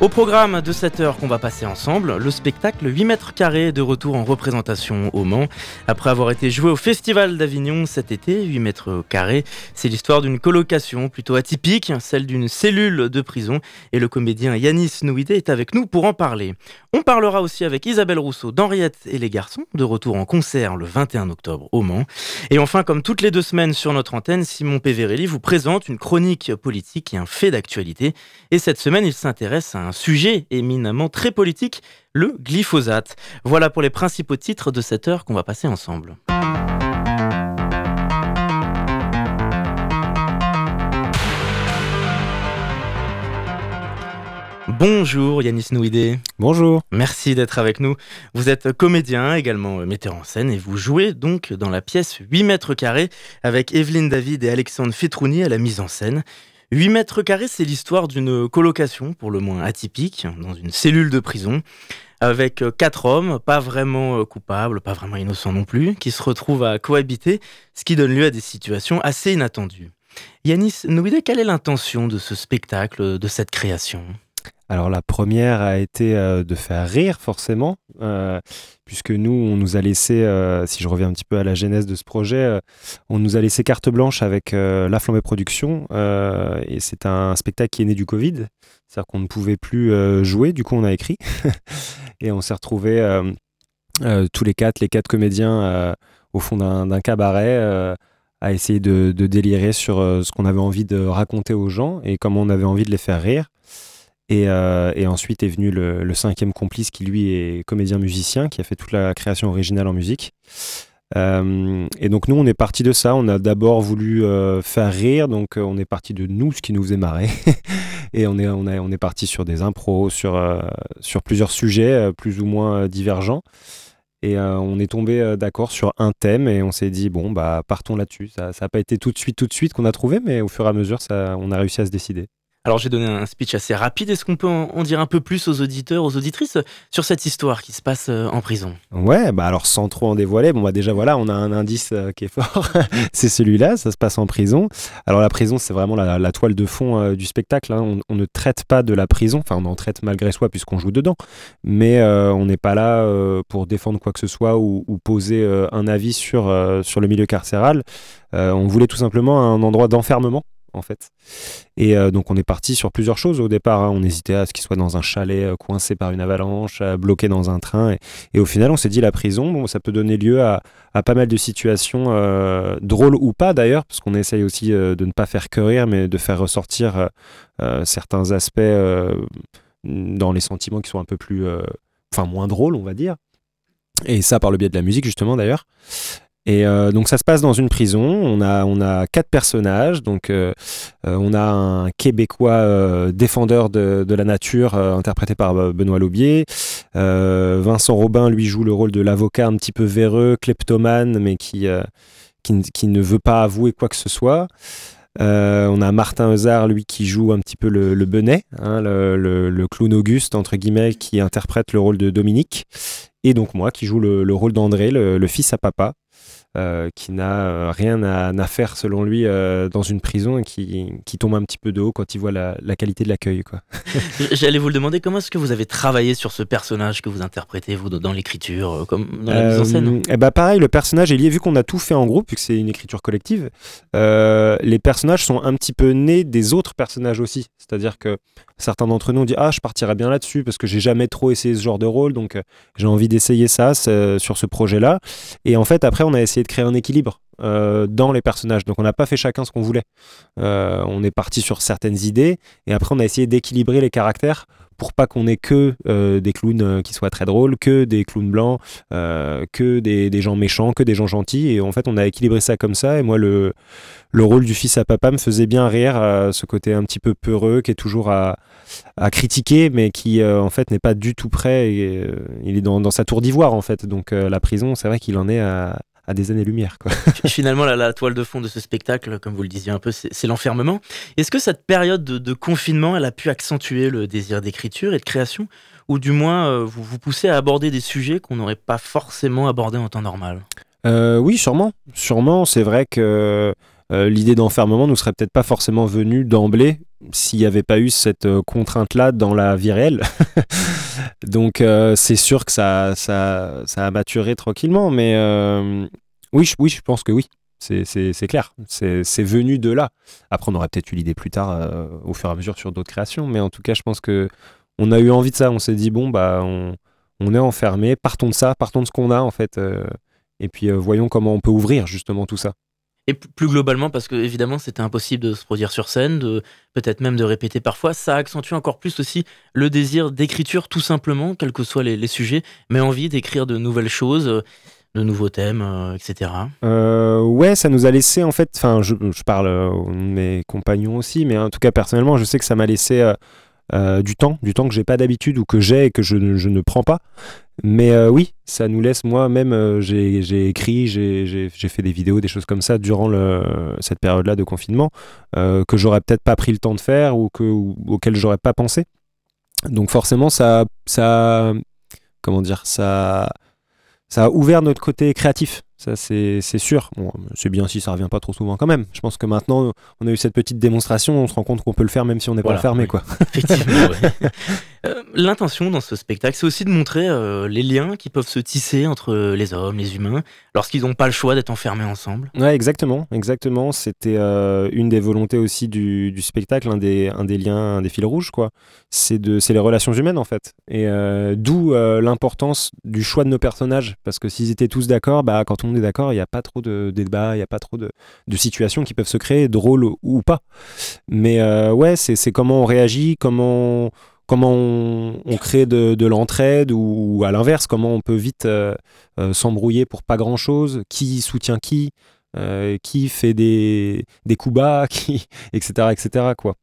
Au programme de cette heure qu'on va passer ensemble, le spectacle 8 mètres carrés de retour en représentation au Mans. Après avoir été joué au Festival d'Avignon cet été, 8 mètres carrés, c'est l'histoire d'une colocation plutôt atypique, celle d'une cellule de prison. Et le comédien Yanis Nouidé est avec nous pour en parler. On parlera aussi avec Isabelle Rousseau d'Henriette et les garçons, de retour en concert le 21 octobre au Mans. Et enfin, comme toutes les deux semaines sur notre antenne, Simon Péverelli vous présente une chronique politique et un fait d'actualité. Et cette semaine, il s'intéresse à un sujet éminemment très politique, le glyphosate. Voilà pour les principaux titres de cette heure qu'on va passer ensemble. Bonjour Yanis Nouidé. Bonjour. Merci d'être avec nous. Vous êtes comédien, également metteur en scène, et vous jouez donc dans la pièce 8 mètres carrés avec Evelyne David et Alexandre Fetrouni à la mise en scène. 8 mètres carrés, c'est l'histoire d'une colocation, pour le moins atypique, dans une cellule de prison, avec quatre hommes, pas vraiment coupables, pas vraiment innocents non plus, qui se retrouvent à cohabiter, ce qui donne lieu à des situations assez inattendues. Yanis Nouidé, quelle est l'intention de ce spectacle, de cette création? Alors la première a été euh, de faire rire forcément, euh, puisque nous, on nous a laissé, euh, si je reviens un petit peu à la genèse de ce projet, on nous a laissé carte blanche avec La Flambée Production, et c'est un spectacle qui est né du Covid, c'est-à-dire qu'on ne pouvait plus jouer, du coup on a écrit, et on s'est retrouvés tous les quatre, les quatre comédiens au fond d'un cabaret à essayer de, de délirer sur ce qu'on avait envie de raconter aux gens et comment on avait envie de les faire rire. Euh, et, ensuite est venu le, cinquième complice qui lui est comédien-musicien, qui a fait toute la création originale en musique. Euh, et donc nous, on est parti de ça. On a d'abord voulu euh, faire rire, donc on est parti de nous, ce qui nous faisait marrer. et on est, on, on est parti sur des impros, sur, sur plusieurs sujets plus ou moins divergents. Et on est tombé d'accord sur un thème et on s'est dit, bon, bah partons là-dessus. Ça n'a pas été tout de suite, tout de suite qu'on a trouvé, mais au fur et à mesure, ça, on a réussi à se décider. Alors j'ai donné un speech assez rapide. Est-ce qu'on peut en dire un peu plus aux auditeurs, aux auditrices sur cette histoire qui se passe euh, en prison? Ouais, bah alors sans trop en dévoiler, bah déjà voilà, on a un indice euh, qui est fort. c'est celui-là, ça se passe en prison. Alors la prison, c'est vraiment la, toile de fond euh, du spectacle. Hein. On, ne traite pas de la prison, enfin on en traite malgré soi puisqu'on joue dedans, mais on n'est pas là pour défendre quoi que ce soit ou, ou poser un avis sur, sur le milieu carcéral. on voulait tout simplement un endroit d'enfermement en fait. Et euh, donc on est parti sur plusieurs choses au départ. Hein. On hésitait à ce qu'il soit dans un chalet euh, coincé par une avalanche, bloqué dans un train. Et, au final, on s'est dit la prison, bon, ça peut donner lieu à, pas mal de situations euh, drôles ou pas d'ailleurs, parce qu'on essaye aussi de ne pas faire que rire, mais de faire ressortir certains aspects dans les sentiments qui sont un peu plus, enfin moins drôles, on va dire. Et ça par le biais de la musique justement d'ailleurs. Et euh, donc ça se passe dans une prison. On a, on a quatre personnages. Donc euh, euh, on a un Québécois défendeur de, de, la nature interprété par Benoît Laubier. Vincent Robin lui joue le rôle de l'avocat un petit peu véreux, kleptomane, mais qui, qui, ne veut pas avouer quoi que ce soit. on a Martin Eusard, lui, qui joue un petit peu le, benet, hein, le, le, clown Auguste, entre guillemets, qui interprète le rôle de Dominique. Et donc moi, qui joue le, rôle d'André, le, fils à papa, euh, qui n'a euh, rien à, faire selon lui euh, dans une prison et qui, tombe un petit peu de haut quand il voit la, qualité de l'accueil. J'allais vous le demander, comment est-ce que vous avez travaillé sur ce personnage que vous interprétez, vous, dans l'écriture, comme dans la mise en scène? Eh ben Pareil, le personnage est lié, vu qu'on a tout fait en groupe, vu que c'est une écriture collective, les personnages sont un petit peu nés des autres personnages aussi. C'est-à-dire que certains d'entre nous ont dit Ah, je partirais bien là-dessus parce que j'ai jamais trop essayé ce genre de rôle, donc j'ai envie d'essayer ça sur ce projet-là. Et en fait, après, on a essayé de créer un équilibre euh, dans les personnages. Donc on n'a pas fait chacun ce qu'on voulait. Euh, on est parti sur certaines idées et après on a essayé d'équilibrer les caractères pour pas qu'on ait que euh, des clowns qui soient très drôles, que des clowns blancs, que des, gens méchants, que des gens gentils. Et en fait, on a équilibré ça comme ça. Et moi, le, le rôle du fils à papa me faisait bien rire, ce côté un petit peu peureux, qui est toujours à, à critiquer, mais qui en fait n'est pas du tout prêt. Il est dans, dans, sa tour d'ivoire, en fait. Donc la prison, c'est vrai qu'il en est à, à des années-lumière. Finalement, la, toile de fond de ce spectacle, comme vous le disiez un peu, c'est l'enfermement. Est-ce que cette période de, confinement, elle a pu accentuer le désir d'écriture et de création? Ou du moins, euh, vous vous poussez à aborder des sujets qu'on n'aurait pas forcément abordés en temps normal? Euh, Oui, sûrement. Sûrement, c'est vrai que euh, l'idée d'enfermement nous serait peut-être pas forcément venue d'emblée s'il n'y avait pas eu cette euh, contrainte-là dans la vie réelle. Donc euh, c'est sûr que ça, a maturé tranquillement, mais oui, je, oui, je pense que oui. C'est clair, c'est venu de là. Après, on aurait peut-être eu l'idée plus tard, au fur et à mesure, sur d'autres créations, mais en tout cas, je pense que on a eu envie de ça. On s'est dit, bon, bah, on, on, est enfermé, partons de ça, partons de ce qu'on a, en fait, et puis voyons comment on peut ouvrir justement tout ça. Et plus globalement, parce que évidemment c'était impossible de se produire sur scène, de peut-être même de répéter parfois, ça accentue encore plus aussi le désir d'écriture tout simplement, quels que soient les, sujets, mais envie d'écrire de nouvelles choses, euh, de nouveaux thèmes, euh, etc. Euh, ouais, ça nous a laissé en fait, enfin je, parle de mes compagnons aussi, mais en tout cas personnellement, je sais que ça m'a laissé du temps, du temps que j'ai pas d'habitude ou que j'ai et que je ne prends pas. Mais euh, oui, ça nous laisse, moi-même, euh, j'ai écrit, j'ai fait des vidéos, des choses comme ça durant le, cette période-là de confinement, euh, que j'aurais peut-être pas pris le temps de faire ou, que, ou auxquelles j'aurais pas pensé. Donc forcément, ça, ça, comment dire, ça, ça a ouvert notre côté créatif. Ça, c'est sûr. Bon, c'est bien si ça revient pas trop souvent quand même. Je pense que maintenant, on a eu cette petite démonstration, on se rend compte qu'on peut le faire même si on n'est pas fermé. Quoi. Effectivement, euh, L'intention dans ce spectacle, c'est aussi de montrer euh, les liens qui peuvent se tisser entre les hommes, les humains, lorsqu'ils n'ont pas le choix d'être enfermés ensemble. Ouais, exactement. exactement. C'était euh, une des volontés aussi du, spectacle, un des, liens, un des fils rouges. quoi. C'est les relations humaines, en fait. Et d'où l'importance du choix de nos personnages. Parce que s'ils étaient tous d'accord, bah, quand on est d'accord, il n'y a pas trop de débats, il n'y a pas trop de, situations qui peuvent se créer, drôles ou pas. Mais ouais, c'est comment on réagit, comment, comment on, crée de, l'entraide ou, à l'inverse, comment on peut vite euh, euh, s'embrouiller pour pas grand-chose, qui soutient qui, qui fait des, des coups bas, qui, etc. etc. Quoi.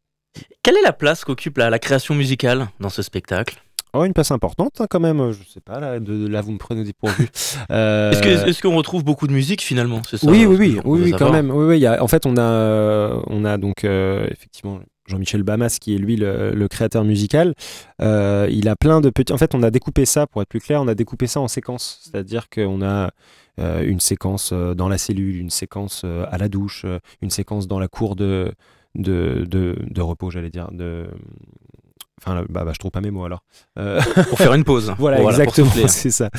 Quelle est la place qu'occupe la création musicale dans ce spectacle? Oh, une place importante hein, quand même, je sais pas, là, de, là vous me prenez dépourvu. Euh... Est-ce qu'on retrouve beaucoup de musique finalement? Ça, Oui, oui, oui, oui, quand même. Oui, oui, y a, en fait, on a, on a donc euh, effectivement Jean-Michel Bamas qui est lui le, créateur musical. Euh, il a plein de petits. En fait, on a découpé ça, pour être plus clair, on a découpé ça en séquences. C'est-à-dire qu'on a euh, une séquence dans la cellule, une séquence à la douche, une séquence dans la cour de, repos, j'allais dire, Enfin, bah, bah, je trouve pas mes mots alors. Euh, pour faire une pause. voilà, exactement, c'est ça.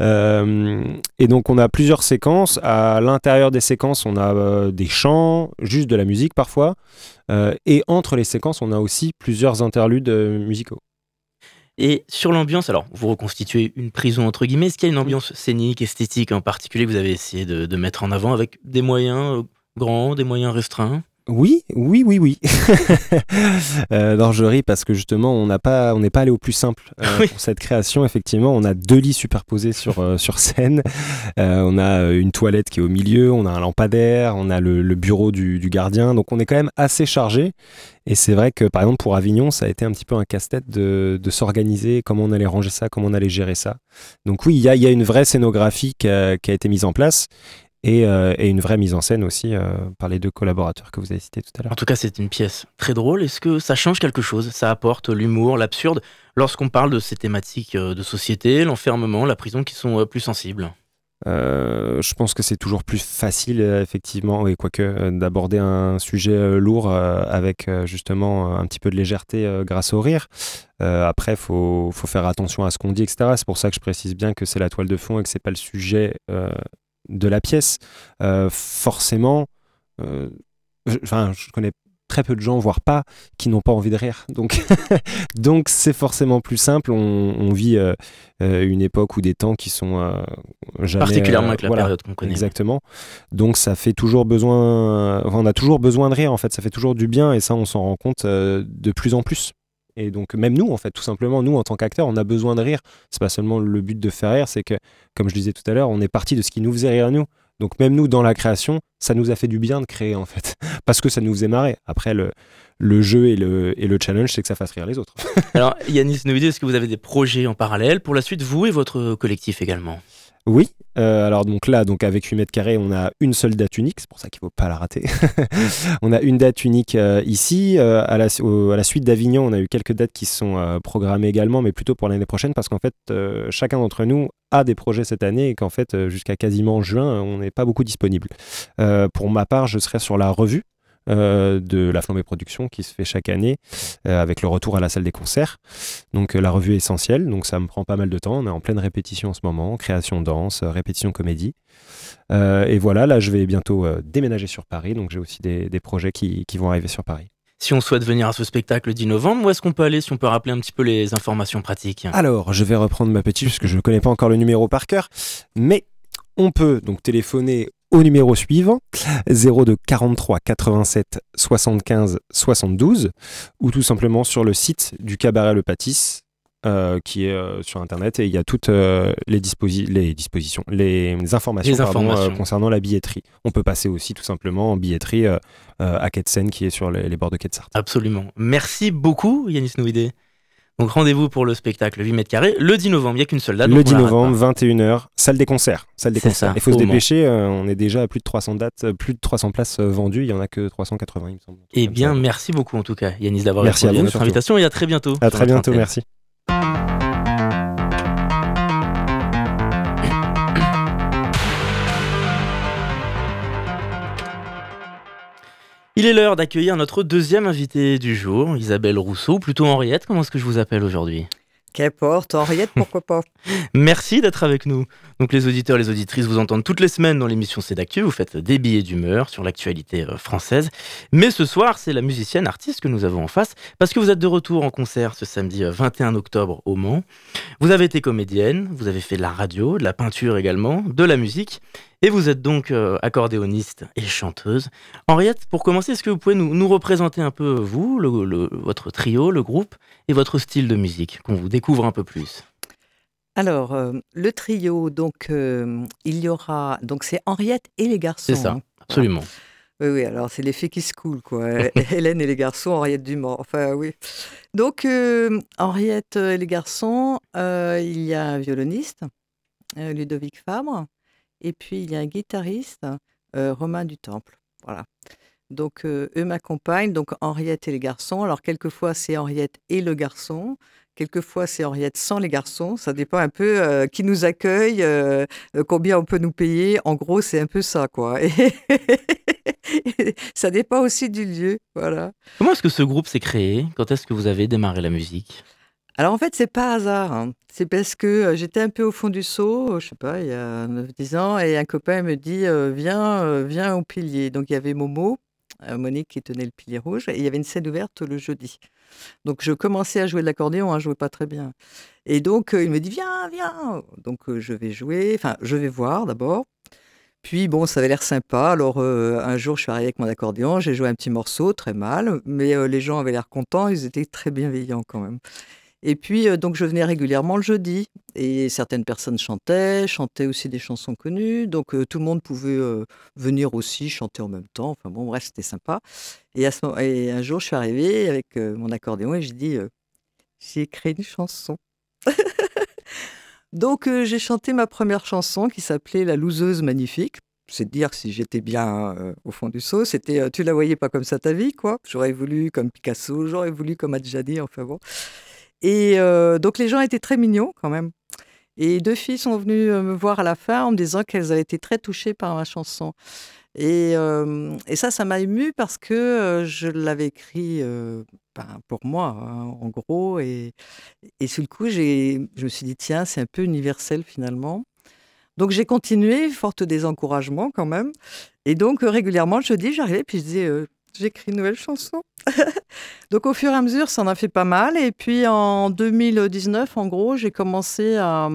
Euh, et donc, on a plusieurs séquences. À l'intérieur des séquences, on a euh, des chants, juste de la musique parfois. et entre les séquences, on a aussi plusieurs interludes musicaux. Et sur l'ambiance, alors vous reconstituez une prison entre guillemets, est-ce qu'il y a une ambiance scénique, esthétique en particulier que vous avez essayé de mettre en avant avec des moyens grands, des moyens restreints? Oui, oui, oui, oui. euh, je ris parce que justement, on n'a pas, on n'est pas allé au plus simple euh, pour cette création. Effectivement, on a deux lits superposés sur euh, sur scène. Euh, on a une toilette qui est au milieu, on a un lampadaire, on a le, bureau du, gardien. Donc, on est quand même assez chargé. Et c'est vrai que, par exemple, pour Avignon, ça a été un petit peu un casse-tête de, s'organiser, comment on allait ranger ça, comment on allait gérer ça. Donc oui, il y a, y a, une vraie scénographie qui a, qui a été mise en place. Euh, et, une vraie mise en scène aussi euh, par les deux collaborateurs que vous avez cités tout à l'heure. En tout cas, c'est une pièce très drôle. Est-ce que ça change quelque chose? Ça apporte l'humour, l'absurde, lorsqu'on parle de ces thématiques euh, de société, l'enfermement, la prison qui sont plus sensibles? Je pense que c'est toujours plus facile, effectivement, et quoique, d'aborder un sujet lourd avec justement un petit peu de légèreté grâce au rire. après, il faut, faut, faire attention à ce qu'on dit, etc. C'est pour ça que je précise bien que c'est la toile de fond et que c'est pas le sujet de la pièce, euh, forcément, euh, enfin, je connais très peu de gens, voire pas, qui n'ont pas envie de rire. Donc, donc c'est forcément plus simple. On, vit euh, une époque ou des temps qui sont jamais, particulièrement avec la période qu'on connaît. Exactement. Donc ça fait toujours besoin. on a toujours besoin de rire. En fait, ça fait toujours du bien et ça, on s'en rend compte de plus en plus. Et donc même nous, en fait, tout simplement, nous en tant qu'acteurs, on a besoin de rire. C'est pas seulement le but de faire rire, c'est que, comme je disais tout à l'heure, on est parti de ce qui nous faisait rire nous. Donc même nous, dans la création, ça nous a fait du bien de créer, en fait, parce que ça nous faisait marrer. Après, le, jeu et le, et le challenge, c'est que ça fasse rire les autres. Alors, Yanis nous dit, est-ce que vous avez des projets en parallèle pour la suite, vous et votre collectif également? Oui, euh, alors donc là, donc avec 8 mètres carrés, on a une seule date unique, c'est pour ça qu'il ne faut pas la rater. on a une date unique euh, ici. Euh, à, la, suite d'Avignon, on a eu quelques dates qui sont programmées également, mais plutôt pour l'année prochaine, parce qu'en fait, chacun d'entre nous a des projets cette année et qu'en fait, jusqu'à quasiment juin, on n'est pas beaucoup disponible. pour ma part, je serai sur la revue euh, de la Flambée Production qui se fait chaque année euh, avec le retour à la salle des concerts. Donc euh, la revue est essentielle, donc ça me prend pas mal de temps. On est en pleine répétition en ce moment, création danse, répétition comédie. et voilà, là je vais bientôt déménager sur Paris, donc j'ai aussi des, projets qui, vont arriver sur Paris. Si on souhaite venir à ce spectacle le 10 novembre, où est-ce qu'on peut aller Si on peut rappeler un petit peu les informations pratiques? Alors, je vais reprendre ma petite, puisque je ne connais pas encore le numéro par cœur, mais on peut donc téléphoner au numéro suivant 02 43 87 75 72 ou tout simplement sur le site du cabaret Le Pâtisse euh, qui est euh, sur internet et il y a toutes euh, les, les, dispositions, les informations, concernant la billetterie. On peut passer aussi tout simplement en billetterie à Ketsen qui est sur les, bords de Ketsart. Absolument. Merci beaucoup Yanis Nouidé. Donc rendez-vous pour le spectacle 8 mètres carrés le 10 novembre. Il n'y a qu'une seule date. Le 10 novembre, 21h, salle des concerts. Salle des concerts. il faut se dépêcher. Euh, on est déjà à plus de 300 dates, euh, plus de 300 places euh, vendues. Il n'y en a que 380, il me semble. Eh bien, merci beaucoup en tout cas, Yanis, d'avoir répondu à, notre invitation et à très bientôt. À très bientôt, merci. Il est l'heure d'accueillir notre deuxième invité du jour, Isabelle Rousseau, plutôt Henriette. Comment est-ce que je vous appelle aujourd'hui? Qu'importe, Henriette, pourquoi pas? Merci d'être avec nous. Donc les auditeurs, les auditrices vous entendent toutes les semaines dans l'émission C'est d'actu, vous faites des billets d'humeur sur l'actualité euh, française. Mais ce soir, c'est la musicienne artiste que nous avons en face, parce que vous êtes de retour en concert ce samedi 21 euh, octobre au Mans. Vous avez été comédienne, vous avez fait de la radio, de la peinture également, de la musique, et vous êtes donc euh, accordéoniste et chanteuse. Henriette, pour commencer, est-ce que vous pouvez nous, représenter un peu vous, votre trio, le groupe, et votre style de musique, qu'on vous découvre un peu plus? Alors, euh, le trio, donc, euh, il y aura. Donc, c'est Henriette et les garçons. C'est ça, hein. absolument. Oui, oui, alors c'est filles qui se coulent, quoi. Hélène et les garçons, Henriette Dumont. Enfin, oui. Donc, Henriette et les garçons, il y a un violoniste, Ludovic Fabre. Et puis, il y a un guitariste, euh, Romain du Temple. Voilà. Donc, euh, eux m'accompagnent, donc Henriette et les garçons. Alors, quelquefois, c'est Henriette et le garçon. Quelquefois, c'est Henriette sans les garçons. Ça dépend un peu euh, qui nous accueille, combien on peut nous payer. En gros, c'est un peu ça, quoi. ça dépend aussi du lieu. Voilà. Comment est-ce que ce groupe s'est créé? Quand est-ce que vous avez démarré la musique? Alors en fait, c'est pas hasard. Hein. C'est parce que j'étais un peu au fond du seau, je sais pas, il y a 9-10 ans, et un copain me dit Viens, viens au pilier. Donc il y avait Momo, Monique qui tenait le pilier rouge, et il y avait une scène ouverte le jeudi. Donc je commençais à jouer de l'accordéon, hein, je jouais pas très bien. Et donc il me dit Viens, viens. Donc je vais jouer, enfin je vais voir d'abord. Puis bon, ça avait l'air sympa. Alors un jour, je suis arrivé avec mon accordéon, j'ai joué un petit morceau, très mal, mais les gens avaient l'air contents, ils étaient très bienveillants quand même. Et puis, euh, donc, je venais régulièrement le jeudi. Et certaines personnes chantaient, chantaient aussi des chansons connues. Donc, euh, tout le monde pouvait euh, venir aussi chanter en même temps. Enfin, bon, bref, c'était sympa. Et, à ce et un jour, je suis arrivée avec mon accordéon et j'ai dit J'ai écrit une chanson. donc, j'ai chanté ma première chanson qui s'appelait La loseuse magnifique. C'est dire si j'étais bien au fond du seau. C'était Tu la voyais pas comme ça ta vie, quoi. J'aurais voulu comme Picasso, j'aurais voulu comme Adjani, enfin bon. Et euh, donc les gens étaient très mignons quand même. Et deux filles sont venues euh, me voir à la fin en me disant qu'elles avaient été très touchées par ma chanson. Et, euh, et ça, ça m'a ému parce que je l'avais écrit ben, pour moi, hein, en gros. Et, et sur le coup, je me suis dit, tiens, c'est un peu universel finalement. Donc j'ai continué, forte des encouragements quand même. Et donc régulièrement, je dis, j'arrivais, puis je disais, j'écris une nouvelle chanson. Donc au fur et à mesure, ça en a fait pas mal. Et puis en 2019, en gros, j'ai commencé à...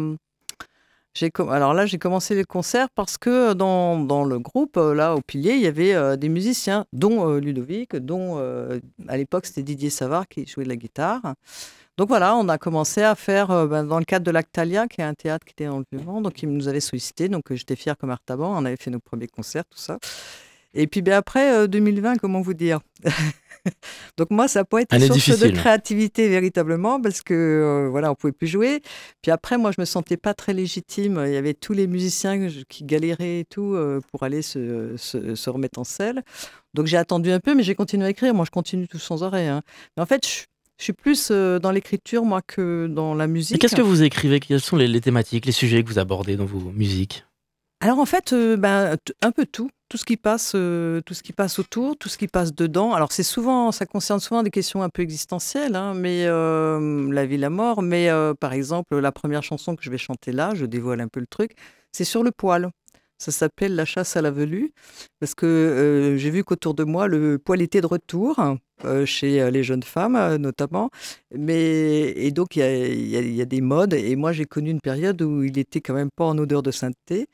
Alors là, j'ai commencé les concerts parce que dans, dans, le groupe, euh, là, au pilier, il y avait euh, des musiciens, dont euh, Ludovic, dont à l'époque c'était Didier Savard qui jouait de la guitare. Donc voilà, on a commencé à faire, ben, dans le cadre de l'Actalia, qui est un théâtre qui était en le vivant, donc ils nous avaient sollicité, donc j'étais fière comme Artaban, on avait fait nos premiers concerts, tout ça. Et puis ben après 2020, comment vous dire? Donc moi, ça pas été Année source de créativité véritablement parce que euh, voilà, on pouvait plus jouer. Puis après, moi, je me sentais pas très légitime. Il y avait tous les musiciens qui galéraient et tout euh, pour aller se, se- se remettre en selle. Donc j'ai attendu un peu, mais j'ai continué à écrire. Moi, je continue tout sans arrêt. hein. Mais en fait, je, je suis plus euh, dans l'écriture moi que dans la musique. Et qu'est-ce que vous écrivez? Quelles sont les, les thématiques, les sujets que vous abordez dans vos musiques? Alors en fait, euh, ben, un peu tout, tout ce qui passe, euh, tout ce qui passe autour, tout ce qui passe dedans. Alors c'est souvent, ça concerne souvent des questions un peu existentielles, hein, mais euh, la vie, la mort. Mais euh, par exemple, la première chanson que je vais chanter là, je dévoile un peu le truc, c'est sur le poil. Ça s'appelle La chasse à la velue, parce que j'ai vu qu'autour de moi, le poil était de retour, chez les jeunes femmes notamment. Mais, et donc, il y y a des modes, et moi, j'ai connu une période où il était quand même pas en odeur de sainteté.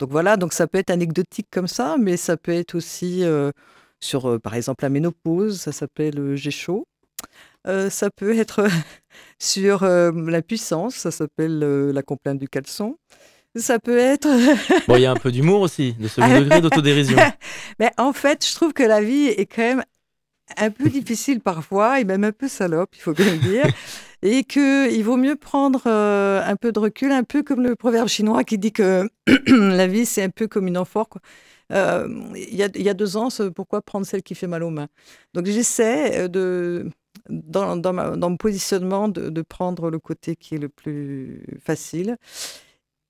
Donc voilà, donc ça peut être anecdotique comme ça, mais ça peut être aussi euh, sur, euh, par exemple, la ménopause, ça s'appelle euh, J'ai chaud. Euh, ça peut être sur la puissance, ça s'appelle la complainte du caleçon. Ça peut être Bon, il y a un peu d'humour aussi, de second degré d'autodérision. Mais en fait, je trouve que la vie est quand même un peu difficile parfois, et même un peu salope, il faut bien le dire. Et qu'il vaut mieux prendre euh, un peu de recul, un peu comme le proverbe chinois qui dit que la vie, c'est un peu comme une amphore. Euh, Il y, a, il y a deux ans, ce- pourquoi prendre celle qui fait mal aux mains Donc j'essaie euh, de, dans, dans, ma- dans mon positionnement de, de prendre le côté qui est le plus facile.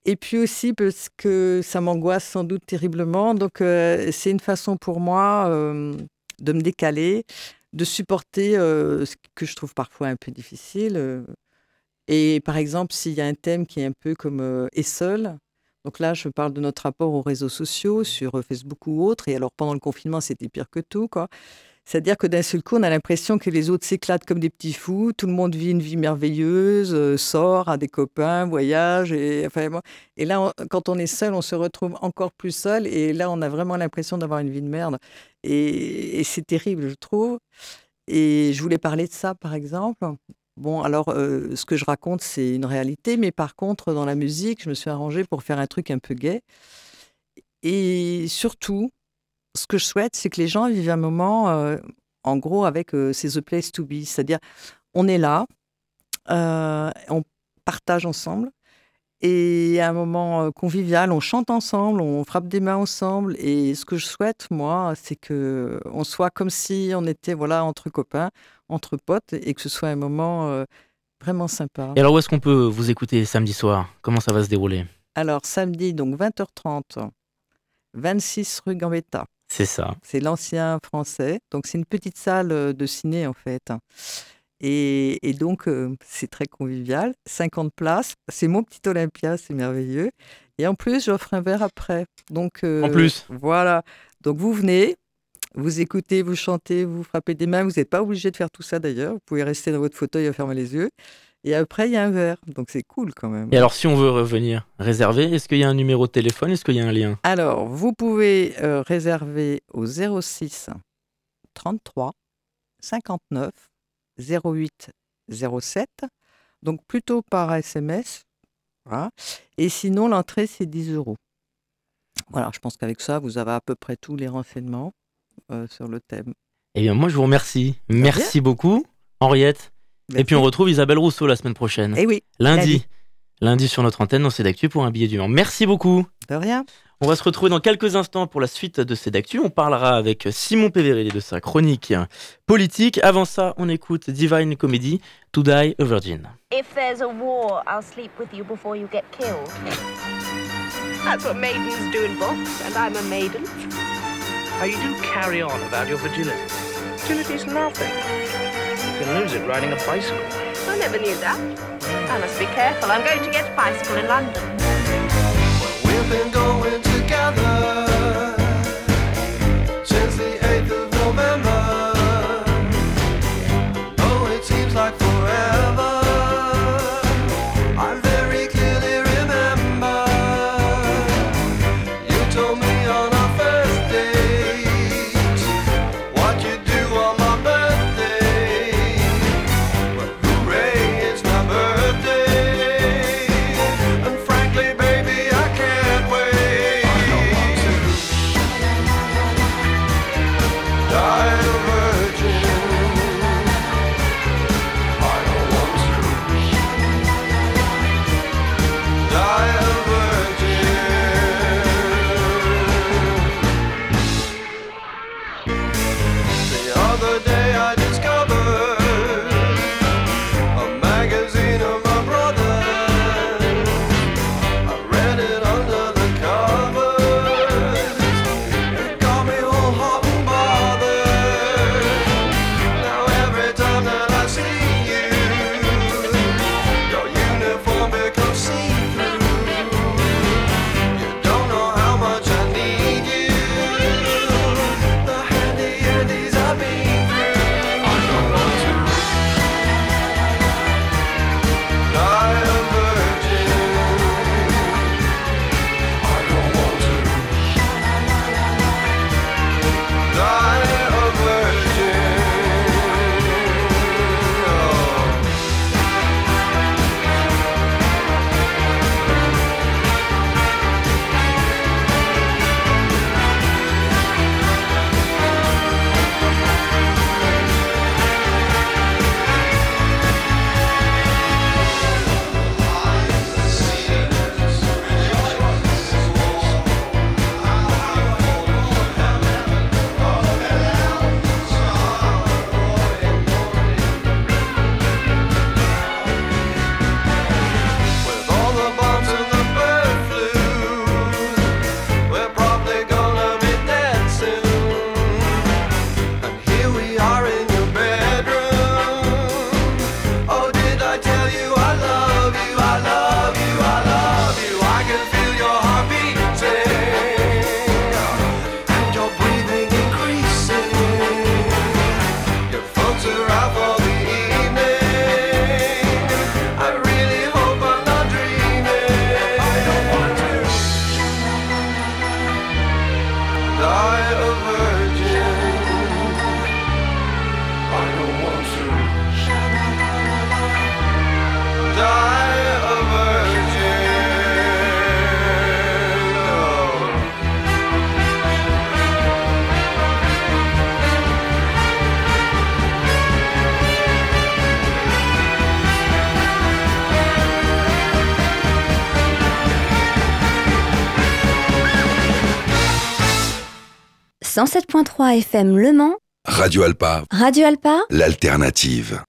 Et puis aussi parce que ça m'angoisse sans doute terriblement. Donc euh, c'est une façon pour moi de me décaler, de supporter ce que je trouve parfois un peu difficile. Et par exemple, s'il y a un thème qui est un peu comme Et seul, donc là, je parle de notre rapport aux réseaux sociaux, sur Facebook ou autre. Et alors, pendant le confinement, c'était pire que tout, quoi. C'est-à-dire que d'un seul coup, on a l'impression que les autres s'éclatent comme des petits fous. Tout le monde vit une vie merveilleuse, euh, sort, a des copains, voyage. Et, et là, quand on est seul, on se retrouve encore plus seul. Et là, on a vraiment l'impression d'avoir une vie de merde. Et, et c'est terrible, je trouve. Et je voulais parler de ça, par exemple. Bon, alors, euh, ce que je raconte, c'est une réalité. Mais par contre, dans la musique, je me suis arrangée pour faire un truc un peu gai. Et surtout, ce que je souhaite, c'est que les gens vivent un moment, euh, en gros, avec euh, c'est The Place to Be. C'est-à-dire, on est là, euh, on partage ensemble, et à un moment euh, convivial, on chante ensemble, on frappe des mains ensemble. Et ce que je souhaite, moi, c'est que on soit comme si on était voilà entre copains, entre potes, et que ce soit un moment vraiment sympa. Et alors, où est-ce qu'on peut vous écouter samedi soir? Comment ça va se dérouler? Alors, samedi, donc 20h30, 26 rue Gambetta. C'est ça. C'est l'ancien français. Donc, c'est une petite salle euh, de ciné, en fait. Et, et donc, euh, c'est très convivial. 50 places. C'est mon petit Olympia, c'est merveilleux. Et en plus, j'offre un verre après. Donc, euh, En plus. Voilà. Donc, vous venez, vous écoutez, vous chantez, vous frappez des mains. Vous n'êtes pas obligé de faire tout ça, d'ailleurs. Vous pouvez rester dans votre fauteuil à fermer les yeux. Et après, il y a un verre. Donc, c'est cool quand même. Et alors, si on veut revenir réserver, est-ce qu'il y a un numéro de téléphone? Est-ce qu'il y a un lien? Alors, vous pouvez euh, réserver au 06 33 59 08 07, donc plutôt par SMS. Voilà. Et sinon, l'entrée, c'est 10 euros. Voilà, je pense qu'avec ça, vous avez à peu près tous les renseignements euh, sur le thème. Eh bien, moi, je vous remercie. Merci beaucoup, Henriette. Et puis, on retrouve Isabelle Rousseau la semaine prochaine. Eh oui, Lundi. lundi. Sur notre antenne dans d'actu pour un billet du Mans. Merci beaucoup. de rien. On va se retrouver dans quelques instants pour la suite de d'actu. On parlera avec Simon Péverelli de sa chronique politique. Avant ça, on écoute Divine Comedy, To Die a Virgin. If there's a war, I'll sleep with you before you get killed. That's what maidens do in books, and I'm a maiden. How you do carry on about your virginity. Virginity's nothing. You can lose it riding a bicycle. I never knew that. I must be careful. I'm going to get a bicycle in London. We've been going together since 107.3 FM Le Mans, Radio Alpa, Radio Alpa, l'alternative.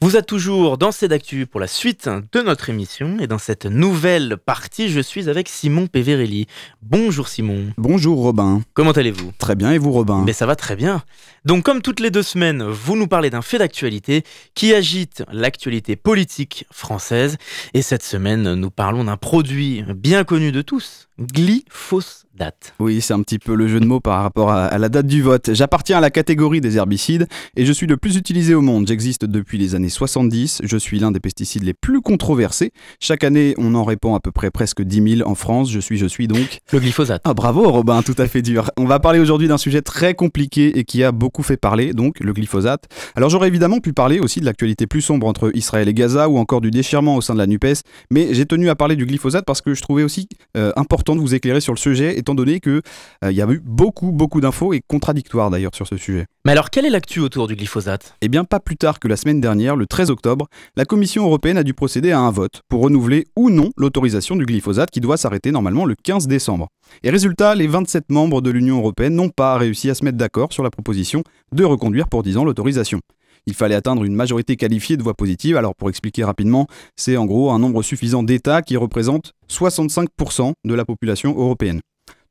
Vous êtes toujours dans C'est d'actu pour la suite de notre émission et dans cette nouvelle partie, je suis avec Simon Peverelli. Bonjour Simon. Bonjour Robin. Comment allez-vous? Très bien et vous Robin? Mais ça va très bien. Donc comme toutes les deux semaines, vous nous parlez d'un fait d'actualité qui agite l'actualité politique française et cette semaine, nous parlons d'un produit bien connu de tous, glyphosate. Oui, c'est un petit peu le jeu de mots par rapport à, à la date du vote. J'appartiens à la catégorie des herbicides et je suis le plus utilisé au monde. J'existe depuis les années 70. Je suis l'un des pesticides les plus controversés. Chaque année, on en répand à peu près presque 10 000 en France. Je suis, je suis donc... Le glyphosate. Ah bravo Robin, tout à fait dur. On va parler aujourd'hui d'un sujet très compliqué et qui a beaucoup fait parler, donc le glyphosate. Alors j'aurais évidemment pu parler aussi de l'actualité plus sombre entre Israël et Gaza ou encore du déchirement au sein de la NUPES, mais j'ai tenu à parler du glyphosate parce que je trouvais aussi euh, important de vous éclairer sur le sujet, étant donné que euh, il y a eu beaucoup, beaucoup d'infos et contradictoires d'ailleurs sur ce sujet. Mais alors quelle est l'actu autour du glyphosate? Eh bien, pas plus tard que la semaine dernière, le 13 octobre, la Commission européenne a dû procéder à un vote pour renouveler ou non l'autorisation du glyphosate qui doit s'arrêter normalement le 15 décembre. Et résultat, les 27 membres de l'Union européenne n'ont pas réussi à se mettre d'accord sur la proposition de reconduire pour 10 ans l'autorisation. Il fallait atteindre une majorité qualifiée de voix positives. Alors pour expliquer rapidement, c'est en gros un nombre suffisant d'États qui représentent 65% de la population européenne.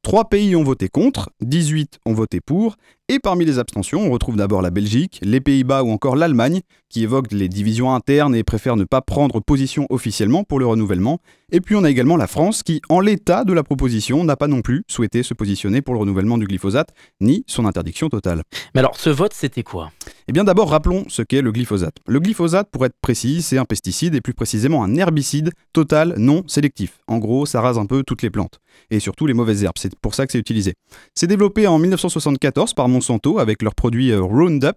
Trois pays ont voté contre, 18 ont voté pour, et parmi les abstentions, on retrouve d'abord la Belgique, les Pays-Bas ou encore l'Allemagne, qui évoquent les divisions internes et préfèrent ne pas prendre position officiellement pour le renouvellement. Et puis on a également la France, qui, en l'état de la proposition, n'a pas non plus souhaité se positionner pour le renouvellement du glyphosate, ni son interdiction totale. Mais alors ce vote c'était quoi? Eh bien d'abord rappelons ce qu'est le glyphosate. Le glyphosate, pour être précis, c'est un pesticide et plus précisément un herbicide total non sélectif. En gros, ça rase un peu toutes les plantes et surtout les mauvaises herbes. C'est pour ça que c'est utilisé. C'est développé en 1974 par Monsanto avec leur produit euh, Roundup.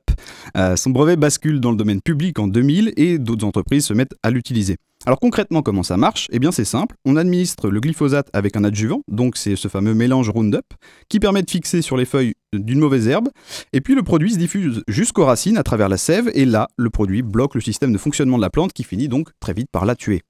Euh, son brevet bascule dans le domaine public en 2000 et d'autres entreprises se mettent à l'utiliser. Alors concrètement, comment ça marche? Eh bien c'est simple, on administre le glyphosate avec un adjuvant, donc c'est ce fameux mélange Roundup, qui permet de fixer sur les feuilles d'une mauvaise herbe, et puis le produit se diffuse jusqu'aux racines à travers la sève, et là, le produit bloque le système de fonctionnement de la plante qui finit donc très vite par la tuer.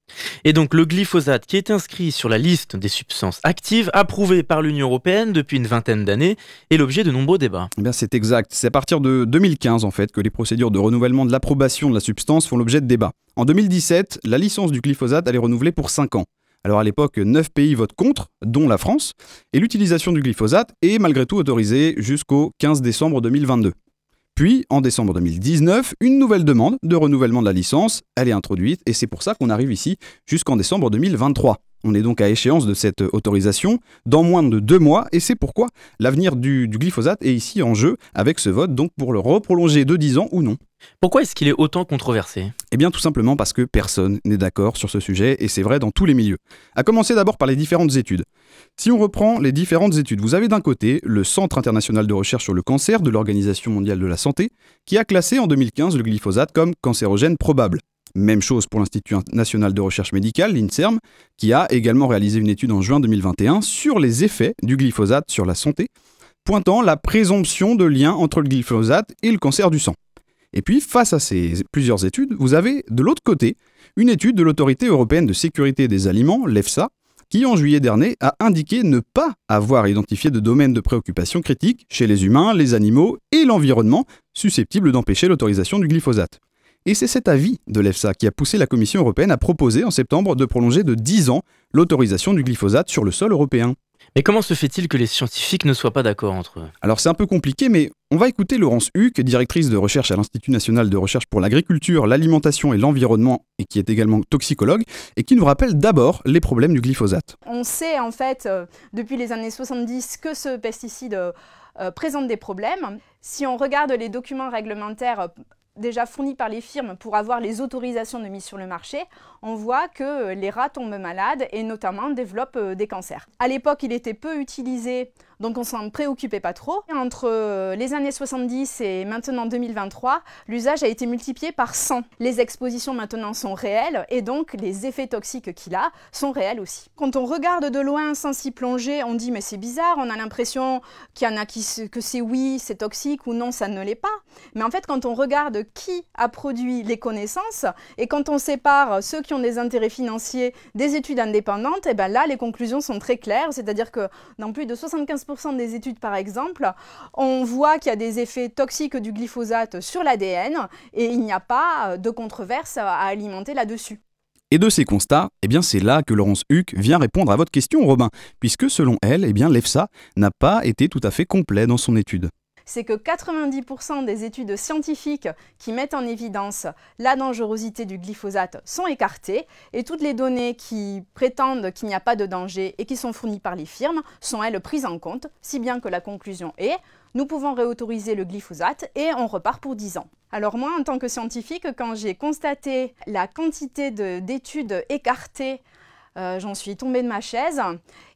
Et donc le glyphosate qui est inscrit sur la liste des substances actives approuvées par l'Union européenne depuis une vingtaine d'années est l'objet de nombreux débats. Eh bien c'est exact, c'est à partir de 2015 en fait que les procédures de renouvellement de l'approbation de la substance font l'objet de débats. En 2017, la licence du glyphosate elle est renouvelée pour 5 ans. Alors à l'époque, 9 pays votent contre, dont la France, et l'utilisation du glyphosate est malgré tout autorisée jusqu'au 15 décembre 2022. Puis, en décembre 2019, une nouvelle demande de renouvellement de la licence, elle est introduite, et c'est pour ça qu'on arrive ici jusqu'en décembre 2023. On est donc à échéance de cette autorisation dans moins de deux mois, et c'est pourquoi l'avenir du, du glyphosate est ici en jeu avec ce vote, donc pour le reprolonger de 10 ans ou non. Pourquoi est-ce qu'il est autant controversé? Eh bien tout simplement parce que personne n'est d'accord sur ce sujet, et c'est vrai dans tous les milieux. À commencer d'abord par les différentes études. Si on reprend les différentes études, vous avez d'un côté le Centre international de recherche sur le cancer de l'Organisation mondiale de la santé, qui a classé en 2015 le glyphosate comme cancérogène probable. Même chose pour l'Institut national de recherche médicale, l'INSERM, qui a également réalisé une étude en juin 2021 sur les effets du glyphosate sur la santé, pointant la présomption de lien entre le glyphosate et le cancer du sang. Et puis, face à ces plusieurs études, vous avez de l'autre côté une étude de l'Autorité européenne de sécurité des aliments, l'EFSA, qui en juillet dernier a indiqué ne pas avoir identifié de domaine de préoccupation critique chez les humains, les animaux et l'environnement susceptibles d'empêcher l'autorisation du glyphosate. Et c'est cet avis de l'EFSA qui a poussé la Commission européenne à proposer en septembre de prolonger de 10 ans l'autorisation du glyphosate sur le sol européen. Mais comment se fait-il que les scientifiques ne soient pas d'accord entre eux? Alors c'est un peu compliqué, mais on va écouter Laurence Huck, directrice de recherche à l'Institut national de recherche pour l'agriculture, l'alimentation et l'environnement, et qui est également toxicologue, et qui nous rappelle d'abord les problèmes du glyphosate. On sait en fait euh, depuis les années 70 que ce pesticide euh, euh, présente des problèmes. Si on regarde les documents réglementaires déjà fournis par les firmes pour avoir les autorisations de mise sur le marché, on voit que euh, les rats tombent malades et notamment développent euh, des cancers. À l'époque, il était peu utilisé, donc on s'en préoccupait pas trop. Entre euh, les années 70 et maintenant 2023, l'usage a été multiplié par 100. Les expositions maintenant sont réelles et donc les effets toxiques qu'il a sont réels aussi. Quand on regarde de loin sans s'y plonger, on dit mais c'est bizarre, on a l'impression qu'il y en a que c'est oui, c'est toxique ou non, ça ne l'est pas. Mais en fait, quand on regarde qui a produit les connaissances et quand on sépare ceux qui ont des intérêts financiers des études indépendantes, et ben là les conclusions sont très claires, c'est-à-dire que dans plus de 75% des études par exemple, on voit qu'il y a des effets toxiques du glyphosate sur l'ADN et il n'y a pas de controverse à alimenter là-dessus. Et de ces constats, eh bien c'est là que Laurence Huck vient répondre à votre question, Robin, puisque selon elle, eh bien l'EFSA n'a pas été tout à fait complet dans son étude. C'est que 90% des études scientifiques qui mettent en évidence la dangerosité du glyphosate sont écartées et toutes les données qui prétendent qu'il n'y a pas de danger et qui sont fournies par les firmes sont elles prises en compte, si bien que la conclusion est nous pouvons réautoriser le glyphosate et on repart pour 10 ans. Alors moi, en tant que scientifique, quand j'ai constaté la quantité de- d'études écartées, euh, j'en suis tombée de ma chaise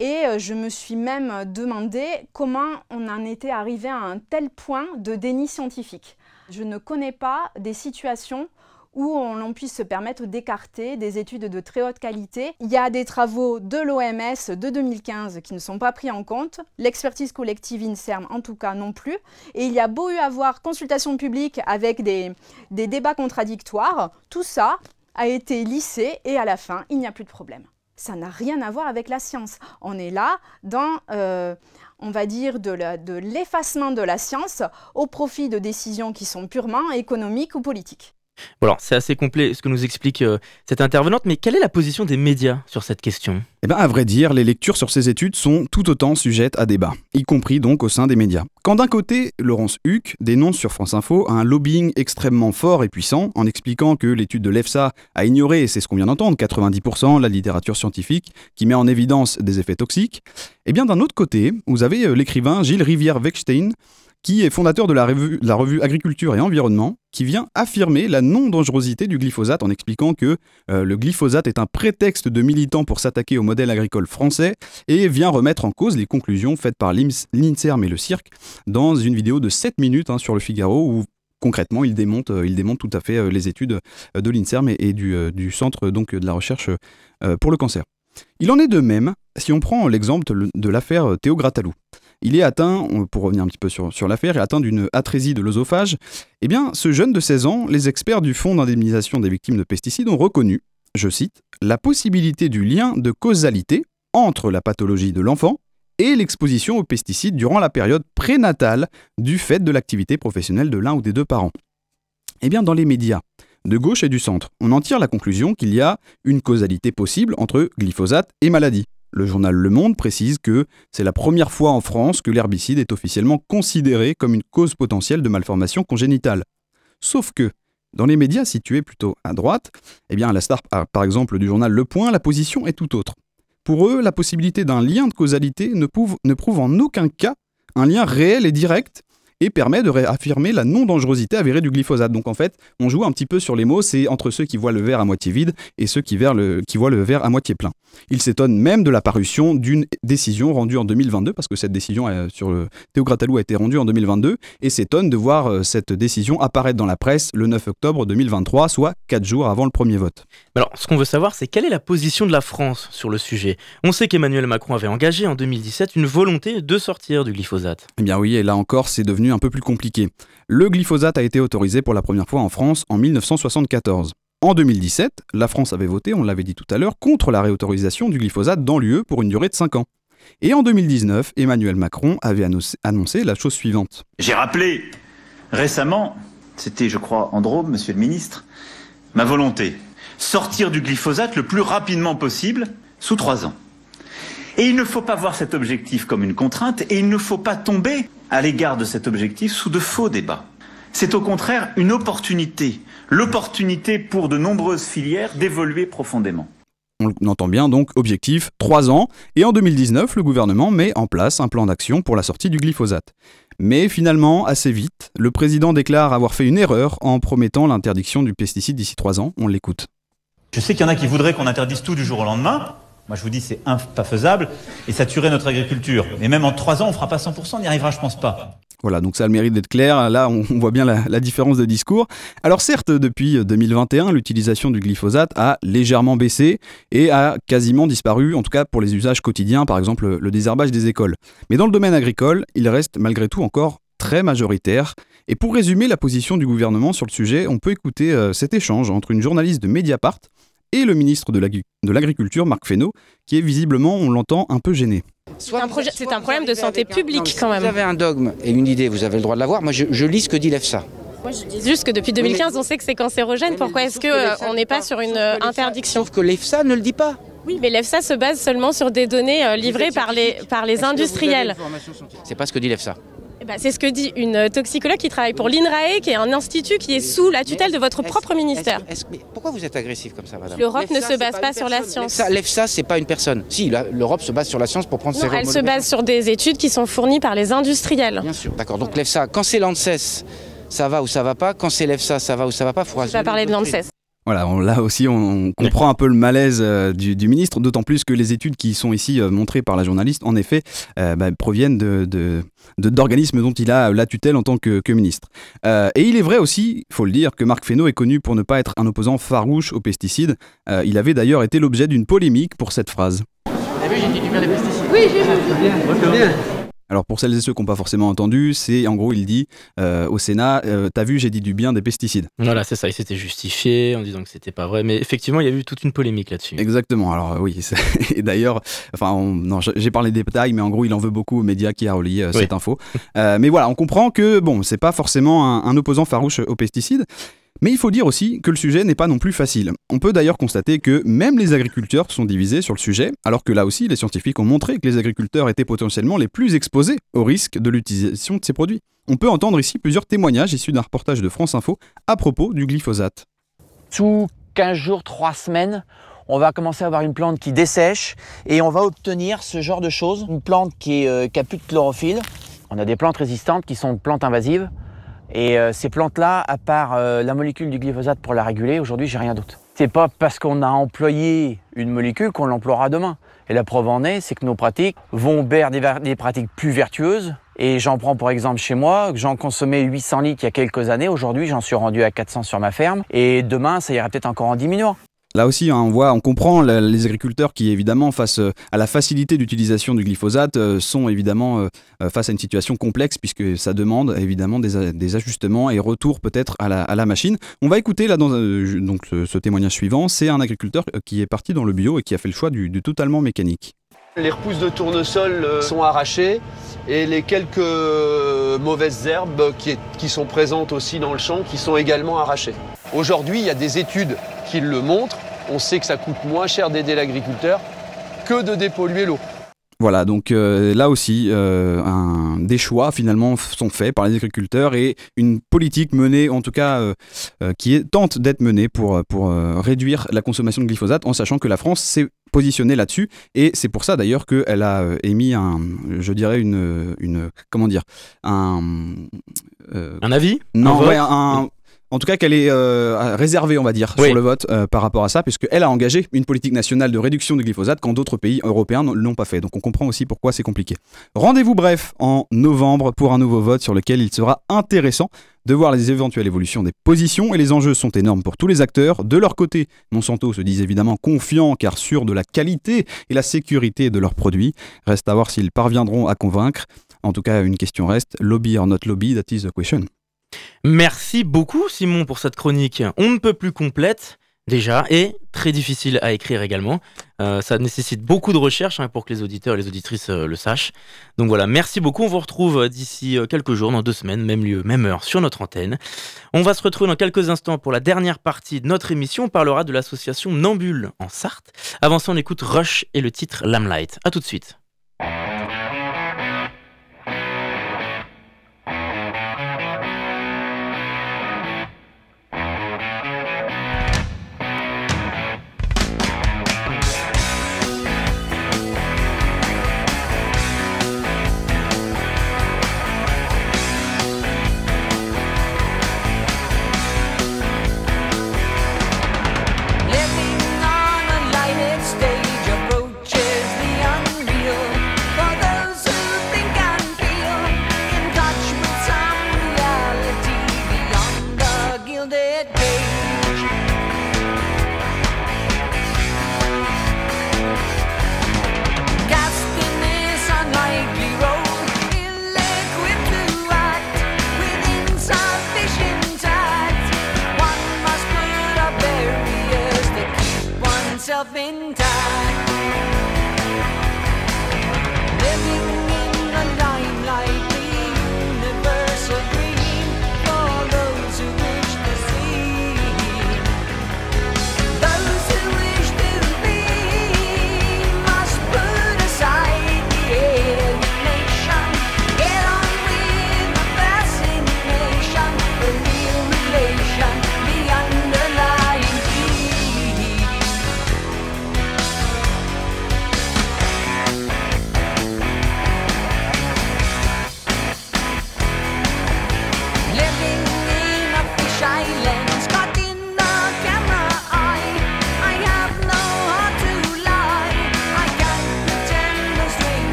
et euh, je me suis même demandé comment on en était arrivé à un tel point de déni scientifique. Je ne connais pas des situations où on, puisse se permettre d'écarter des études de très haute qualité. Il y a des travaux de l'OMS de 2015 qui ne sont pas pris en compte, l'expertise collective INSERM en tout cas non plus, et il y a beau eu avoir consultation publique avec des débats contradictoires, tout ça a été lissé et à la fin, il n'y a plus de problème. Ça n'a rien à voir avec la science. On est là dans, euh, on va dire, de l'effacement de la science au profit de décisions qui sont purement économiques ou politiques. Alors, c'est assez complet ce que nous explique euh, cette intervenante, mais quelle est la position des médias sur cette question? Eh bien, à vrai dire, les lectures sur ces études sont tout autant sujettes à débat, y compris donc au sein des médias. Quand d'un côté, Laurence Huck dénonce sur France Info un lobbying extrêmement fort et puissant en expliquant que l'étude de l'EFSA a ignoré, et c'est ce qu'on vient d'entendre, 90% la littérature scientifique qui met en évidence des effets toxiques, eh bien d'un autre côté, vous avez euh, l'écrivain Gilles Rivière-Weckstein qui est fondateur de la revue, la revue Agriculture et Environnement, qui vient affirmer la non-dangerosité du glyphosate en expliquant que euh, le glyphosate est un prétexte de militants pour s'attaquer au modèle agricole français et vient remettre en cause les conclusions faites par l'INSERM et le CIRC dans une vidéo de 7 minutes hein, sur le Figaro où concrètement il démonte, euh, tout à fait euh, les études de l'INSERM et, du, Centre de la recherche pour le cancer. Il en est de même si on prend l'exemple de- de l'affaire Théo Gratalou. Il est atteint, pour revenir un petit peu sur, sur l'affaire, est atteint d'une atrésie de l'œsophage. Eh bien, ce jeune de 16 ans, les experts du Fonds d'indemnisation des victimes de pesticides ont reconnu, je cite, la possibilité du lien de causalité entre la pathologie de l'enfant et l'exposition aux pesticides durant la période prénatale du fait de l'activité professionnelle de l'un ou des deux parents. Eh bien, dans les médias, de gauche et du centre, on en tire la conclusion qu'il y a une causalité possible entre glyphosate et maladie. Le journal Le Monde précise que c'est la première fois en France que l'herbicide est officiellement considéré comme une cause potentielle de malformation congénitale. Sauf que, dans les médias situés plutôt à droite, eh bien, à la star par exemple du journal Le Point, la position est tout autre. Pour eux, la possibilité d'un lien de causalité ne prouve, en aucun cas un lien réel et direct et permet de réaffirmer la non-dangerosité avérée du glyphosate. Donc en fait, on joue un petit peu sur les mots, c'est entre ceux qui voient le verre à moitié vide et ceux qui voient le verre à moitié plein. Ils s'étonnent même de la parution d'une décision rendue en 2022, parce que cette décision euh, sur le Théo Gratalou a été rendue en 2022, et s'étonnent de voir euh, cette décision apparaître dans la presse le 9 octobre 2023, soit 4 jours avant le premier vote. Alors, ce qu'on veut savoir, c'est quelle est la position de la France sur le sujet On sait qu'Emmanuel Macron avait engagé en 2017 une volonté de sortir du glyphosate. Eh bien oui, et là encore, c'est devenu un peu plus compliqué. Le glyphosate a été autorisé pour la première fois en France en 1974. En 2017, la France avait voté, on l'avait dit tout à l'heure, contre la réautorisation du glyphosate dans l'UE pour une durée de 5 ans. Et en 2019, Emmanuel Macron avait annoncé, la chose suivante. J'ai rappelé récemment, c'était je crois Androme, monsieur le ministre, ma volonté, sortir du glyphosate le plus rapidement possible sous trois ans. Et il ne faut pas voir cet objectif comme une contrainte et il ne faut pas tomber à l'égard de cet objectif sous de faux débats. C'est au contraire une opportunité, l'opportunité pour de nombreuses filières d'évoluer profondément. On entend bien donc objectif 3 ans, et en 2019, le gouvernement met en place un plan d'action pour la sortie du glyphosate. Mais finalement, assez vite, le président déclare avoir fait une erreur en promettant l'interdiction du pesticide d'ici 3 ans. On l'écoute. Je sais qu'il y en a qui voudraient qu'on interdise tout du jour au lendemain. Moi, je vous dis, c'est pas faisable et ça tuerait notre agriculture. Et même en trois ans, on fera pas 100%, on n'y arrivera, je pense pas. Voilà, donc ça a le mérite d'être clair. Là, on voit bien la, différence de discours. Alors certes, depuis 2021, l'utilisation du glyphosate a légèrement baissé et a quasiment disparu, en tout cas pour les usages quotidiens, par exemple le désherbage des écoles. Mais dans le domaine agricole, il reste malgré tout encore très majoritaire. Et pour résumer la position du gouvernement sur le sujet, on peut écouter euh, cet échange entre une journaliste de Mediapart et le ministre de l'Agriculture, Marc Fesneau, qui est visiblement, on l'entend, un peu gêné. C'est un, projet- c'est un problème de santé publique quand même. Vous avez un dogme et une idée, vous avez le droit de l'avoir. Moi, je, je lis ce que dit l'EFSA. Moi, je dis juste que depuis 2015, on sait que c'est cancérogène. Pourquoi est-ce qu'on n'est pas sur une euh, interdiction Sauf que l'EFSA ne le dit pas. Oui, mais l'EFSA se base seulement sur des données euh, livrées par les, par les industriels. C'est pas ce que dit l'EFSA. Ben, c'est ce que dit une euh, toxicologue qui travaille pour l'INRAE, qui est un institut qui est sous la tutelle de votre propre ministère. Est-ce- pourquoi vous êtes agressif comme ça, madame L'Europe ne se base pas sur la science. L'EFSA, L'EFSA, c'est pas une personne. Si, la- l'Europe se base sur la science pour prendre ses Non, elle se base sur des études qui sont fournies par les industriels. Bien sûr, d'accord. Donc l'EFSA, quand c'est l'ANSES, ça va ou ça va pas. Quand c'est l'EFSA, ça va ou ça va pas. Faut Je vais pas parler de l'ANSES. Voilà, on- là aussi, on, on comprend un peu le malaise euh, du, du ministre, d'autant plus que les études qui sont ici euh, montrées par la journaliste, en effet, euh, bah, proviennent de, de- de- d'organismes dont il a la tutelle en tant que, que ministre. Euh, et il est vrai aussi, il faut le dire, que Marc Fesneau est connu pour ne pas être un opposant farouche aux pesticides. Euh, il avait d'ailleurs été l'objet d'une polémique pour cette phrase. Vous avez vu, j'ai dit du bien des pesticides. Oui, j'ai vu. Bien. Alors pour celles et ceux qui n'ont pas forcément entendu, c'est en gros il dit euh, au Sénat, euh, t'as vu j'ai dit du bien des pesticides. Voilà, c'est ça. Il s'était justifié en disant que c'était pas vrai. Mais effectivement, il y a eu toute une polémique là-dessus. Exactement. Alors euh, oui, et d'ailleurs, enfin, on- non, j'ai parlé des détails, mais en gros, il en veut beaucoup aux médias qui a relayé euh, Oui. cette info. Mais voilà, on comprend que bon, c'est pas forcément un, un opposant farouche aux pesticides. Mais il faut dire aussi que le sujet n'est pas non plus facile. On peut d'ailleurs constater que même les agriculteurs sont divisés sur le sujet, alors que là aussi, les scientifiques ont montré que les agriculteurs étaient potentiellement les plus exposés au risque de l'utilisation de ces produits. On peut entendre ici plusieurs témoignages issus d'un reportage de France Info à propos du glyphosate. Sous 15 jours, 3 semaines, on va commencer à avoir une plante qui dessèche et on va obtenir ce genre de choses. Une plante qui n'a plus de chlorophylle. On a des plantes résistantes qui sont plantes invasives. Et euh, ces plantes-là, à part euh, la molécule du glyphosate pour la réguler, aujourd'hui, j'ai rien d'autre. C'est pas parce qu'on a employé une molécule qu'on l'emploiera demain. Et la preuve en est, c'est que nos pratiques vont vers des, des pratiques plus vertueuses. Et j'en prends pour exemple chez moi, j'en consommais 800 litres il y a quelques années. Aujourd'hui, j'en suis rendu à 400 sur ma ferme. Et demain, ça ira peut-être encore en diminuant. Là aussi, hein, on voit, on comprend les agriculteurs qui, évidemment, face euh, à la facilité d'utilisation du glyphosate, euh, sont évidemment euh, face à une situation complexe puisque ça demande évidemment des, ajustements et retour peut-être à la, machine. On va écouter là dans donc ce, témoignage suivant. C'est un agriculteur qui est parti dans le bio et qui a fait le choix du totalement mécanique. Les repousses de tournesol euh, sont arrachées et les quelques euh, mauvaises herbes qui, sont présentes aussi dans le champ qui sont également arrachées. Aujourd'hui, il y a des études qui le montrent. On sait que ça coûte moins cher d'aider l'agriculteur que de dépolluer l'eau. Voilà, donc euh, là aussi, euh, un- des choix finalement sont faits par les agriculteurs et une politique menée, en tout cas, euh, qui est, tente d'être menée pour, pour euh, réduire la consommation de glyphosate, en sachant que la France s'est positionnée là-dessus. Et c'est pour ça d'ailleurs qu'elle a émis un, je dirais, une, une comment dire, un... euh, Un avis? Non, Un ouais, un- en tout cas, qu'elle est euh, réservée, on va dire, Oui. sur le vote euh, par rapport à ça, puisqu'elle a engagé une politique nationale de réduction du glyphosate quand d'autres pays européens ne l'ont pas fait. Donc on comprend aussi pourquoi c'est compliqué. Rendez-vous bref en novembre pour un nouveau vote sur lequel il sera intéressant de voir les éventuelles évolutions des positions et les enjeux sont énormes pour tous les acteurs. De leur côté, Monsanto se dit évidemment confiant car sûr de la qualité et la sécurité de leurs produits. Reste à voir s'ils parviendront à convaincre. En tout cas, une question reste, lobby or not lobby, that is the question. Merci beaucoup Simon pour cette chronique. On ne peut plus complète déjà et très difficile à écrire également. Euh, ça nécessite beaucoup de recherche hein, pour que les auditeurs et les auditrices euh, le sachent. Donc voilà, merci beaucoup. On vous retrouve euh, d'ici quelques jours, dans deux semaines, même lieu, même heure, sur notre antenne. On va se retrouver dans quelques instants pour la dernière partie de notre émission. On parlera de l'association Nambule en Sarthe. Avant ça, on écoute Rush et le titre Lamlight. A tout de suite.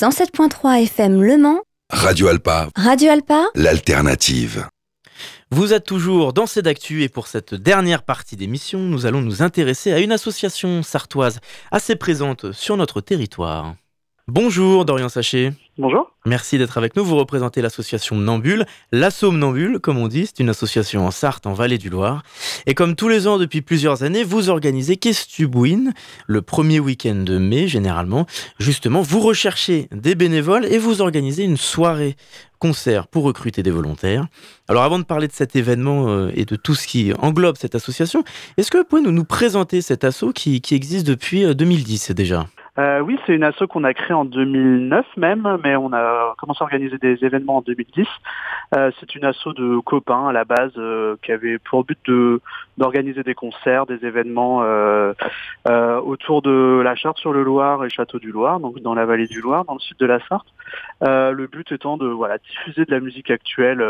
107.3 FM Le Mans, Radio Alpa, Radio Alpa, l'alternative. Vous êtes toujours dans C'est d'actu et pour cette dernière partie d'émission, nous allons nous intéresser à une association sartoise assez présente sur notre territoire. Bonjour Dorian Sachet. Bonjour. Merci d'être avec nous. Vous représentez l'association Nambule. La Somnambule, comme on dit, c'est une association en Sarthe, en Vallée du Loir. Et comme tous les ans depuis plusieurs années, vous organisez Questubouine, le premier week-end de mai généralement. Justement, vous recherchez des bénévoles et vous organisez une soirée concert pour recruter des volontaires. Alors avant de parler de cet événement euh, et de tout ce qui englobe cette association, est-ce que vous pouvez nous, présenter cet asso qui, existe depuis euh, 2010 déjà? Euh, oui, c'est une asso qu'on a créée en 2009 même, mais on a commencé à organiser des événements en 2010. Euh, c'est une asso de copains à la base euh, qui avait pour but de d'organiser des concerts, des événements euh, euh, autour de la Charte-sur-le-Loir et Château du Loir, donc dans la vallée du Loir, dans le sud de la Sarthe. Euh, le but étant de voilà diffuser de la musique actuelle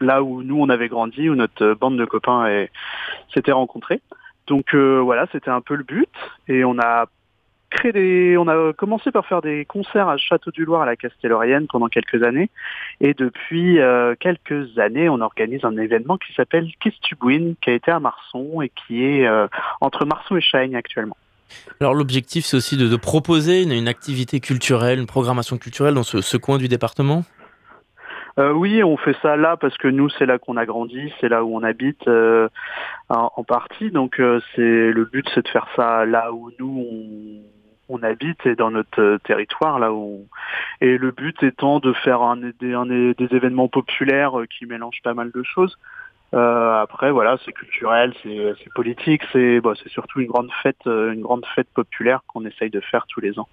là où nous on avait grandi, où notre bande de copains s'était rencontrée. Donc euh, voilà, c'était un peu le but et on a créé des, on a commencé par faire des concerts à Château du Loir à la Castellorienne pendant quelques années et depuis euh, quelques années on organise un événement qui s'appelle Kistubouin qui a été à Marson et qui est euh, entre Marson et Chaigne actuellement. Alors l'objectif c'est aussi de, de proposer une, une activité culturelle, une programmation culturelle dans ce, ce coin du département? Euh, oui, on fait ça là parce que nous, c'est là qu'on a grandi, c'est là où on habite euh, en, en partie. Donc, euh, c'est le but, c'est de faire ça là où nous on, on habite et dans notre euh, territoire, là où. Et le but étant de faire un, des, événements populaires euh, qui mélangent pas mal de choses. Euh, après, voilà, c'est culturel, c'est politique, c'est c'est surtout une grande fête, une grande fête populaire qu'on essaye de faire tous les ans.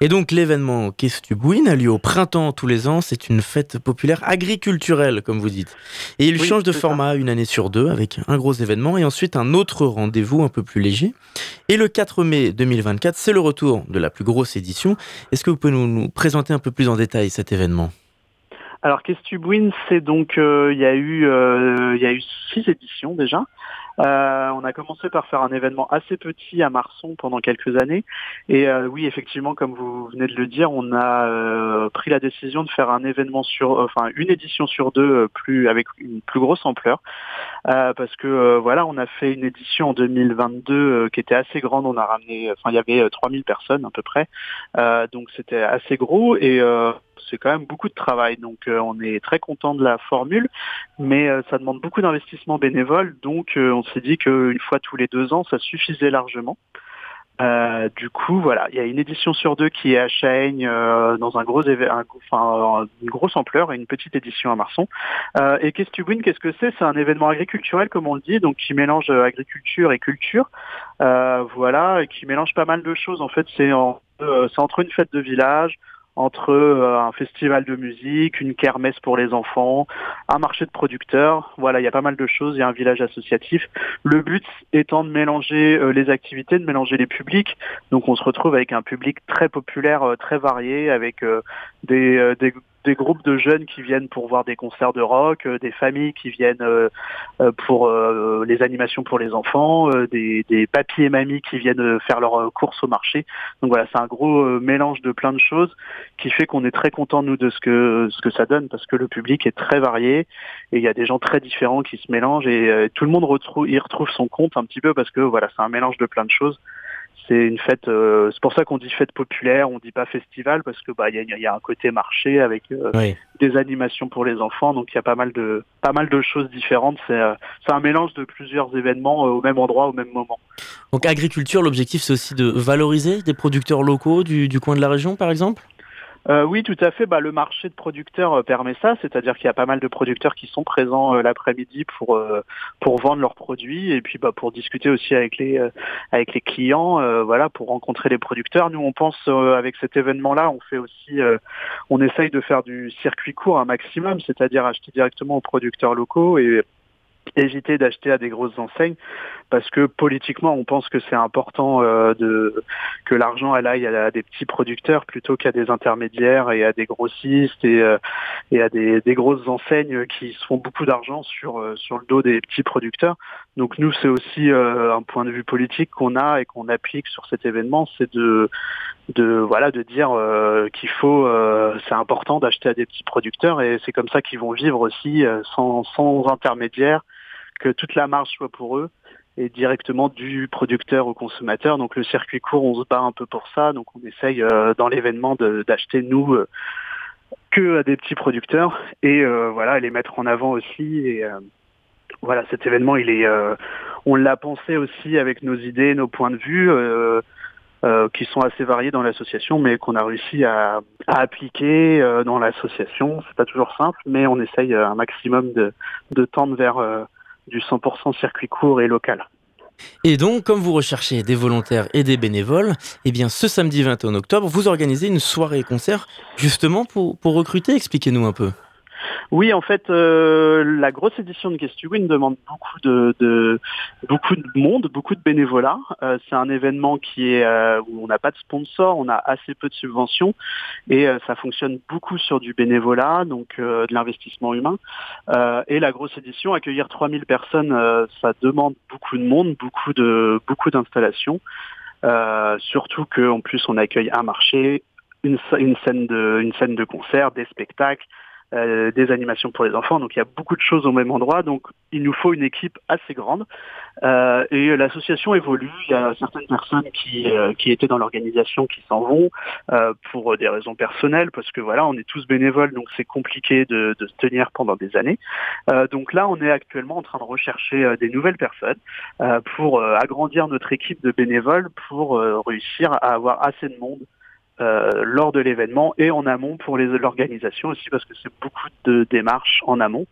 Et donc l'événement Questubouine a lieu au printemps tous les ans. C'est une fête populaire agriculturelle, comme vous dites. Et il Oui, change de ça. format une année sur deux avec un gros événement et ensuite un autre rendez-vous un peu plus léger. Et le 4 mai 2024, c'est le retour de la plus grosse édition. Est-ce que vous pouvez nous, nous présenter un peu plus en détail cet événement? Alors Kestubwin, c'est donc euh, il y a eu euh, il y a eu six éditions déjà. Euh, on a commencé par faire un événement assez petit à Marson pendant quelques années. Et euh, oui, effectivement, comme vous venez de le dire, on a euh, pris la décision de faire un événement sur, enfin une édition sur deux, plus avec une plus grosse ampleur, Euh, parce que euh, voilà, on a fait une édition en 2022 euh, qui était assez grande. On a ramené, enfin il y avait euh, 3000 personnes à peu près, donc c'était assez gros et c'est quand même beaucoup de travail. Donc on est très content de la formule, mais ça demande beaucoup d'investissement bénévole. Donc on s'est dit qu'une fois tous les deux ans, ça suffisait largement. Euh, du coup, voilà, il y a une édition sur deux qui est à Chaigne euh, dans un gros une grosse ampleur et une petite édition à Marson. Euh, et Kestubwin, qu'est-ce que c'est? C'est un événement agriculturel, comme on le dit, donc qui mélange agriculture et culture. Voilà, et qui mélange pas mal de choses. En fait, c'est en- c'est entre une fête de village, entre euh, un festival de musique, une kermesse pour les enfants, un marché de producteurs. Voilà, il y a pas mal de choses. Il y a un village associatif. Le but étant de mélanger euh, les activités, de mélanger les publics. Donc on se retrouve avec un public très populaire, euh, très varié, avec des, des, des groupes de jeunes qui viennent pour voir des concerts de rock, euh, des familles qui viennent euh, euh, pour les animations pour les enfants, des, des papis et mamies qui viennent faire leurs courses au marché. Donc voilà, c'est un gros mélange de plein de choses qui fait qu'on est très content nous de ce que ce que ça donne parce que le public est très varié et il y a des gens très différents qui se mélangent et tout le monde retrouve y retrouve son compte un petit peu parce que voilà, c'est un mélange de plein de choses. C'est une fête, euh, c'est pour ça qu'on dit fête populaire, on dit pas festival parce que bah il y a, il y a un côté marché avec euh, Oui. des animations pour les enfants, donc il y a pas mal de pas mal de choses différentes. C'est euh, un mélange de plusieurs événements au même endroit au même moment. Donc agriculture, l'objectif c'est aussi de valoriser des producteurs locaux du, du coin de la région par exemple? Euh, oui, tout à fait. Bah, le marché de producteurs euh, permet ça, c'est-à-dire qu'il y a pas mal de producteurs qui sont présents euh, l'après-midi pour euh, pour vendre leurs produits et puis bah, pour discuter aussi avec les euh, avec les clients, voilà, pour rencontrer les producteurs. Nous, on pense avec cet événement-là, on fait aussi, on essaye de faire du circuit court un maximum, c'est-à-dire acheter directement aux producteurs locaux et éviter d'acheter à des grosses enseignes parce que politiquement on pense que c'est important euh, de que l'argent elle aille à, des petits producteurs plutôt qu'à des intermédiaires et à des grossistes et, euh, et à des, des grosses enseignes qui se font beaucoup d'argent sur euh, sur le dos des petits producteurs. Donc nous c'est aussi euh, un point de vue politique qu'on a et qu'on applique sur cet événement, c'est de de voilà de dire euh, qu'il faut euh, c'est important d'acheter à des petits producteurs et c'est comme ça qu'ils vont vivre aussi sans sans intermédiaire que toute la marge soit pour eux et directement du producteur au consommateur. Donc le circuit court, on se bat un peu pour ça. Donc on essaye euh, dans l'événement d'acheter nous euh, que à des petits producteurs et euh, voilà les mettre en avant aussi. Et voilà cet événement, il est, on l'a pensé aussi avec nos idées, nos points de vue. qui sont assez variés dans l'association, mais qu'on a réussi à, à appliquer dans l'association. C'est pas toujours simple, mais on essaye un maximum de, de tendre vers du 100% circuit court et local. Et donc, comme vous recherchez des volontaires et des bénévoles, eh bien, ce samedi 21 octobre, vous organisez une soirée-concert justement pour, pour recruter. Expliquez-nous un peu. Oui, en fait, euh, la grosse édition de Guest to Win demande beaucoup de, beaucoup de monde, beaucoup de bénévolat. Euh, c'est un événement qui est euh, où on n'a pas de sponsor, on a assez peu de subventions et ça fonctionne beaucoup sur du bénévolat, donc de l'investissement humain. Et la grosse édition, accueillir 3000 personnes, ça demande beaucoup de monde, beaucoup de beaucoup d'installations. Surtout qu'en plus on accueille un marché, une scène de une scène de concert, des spectacles euh, des animations pour les enfants. Donc il y a beaucoup de choses au même endroit. Donc il nous faut une équipe assez grande. Euh, et l'association évolue. Il y a certaines personnes qui, euh, qui étaient dans l'organisation qui s'en vont euh, pour des raisons personnelles, parce que voilà, on est tous bénévoles, donc c'est compliqué de, de se tenir pendant des années. Euh, donc là, on est actuellement en train de rechercher euh, des nouvelles personnes pour agrandir notre équipe de bénévoles pour réussir à avoir assez de monde euh, lors de l'événement et en amont pour l'organisation aussi parce que c'est beaucoup de démarches en amont.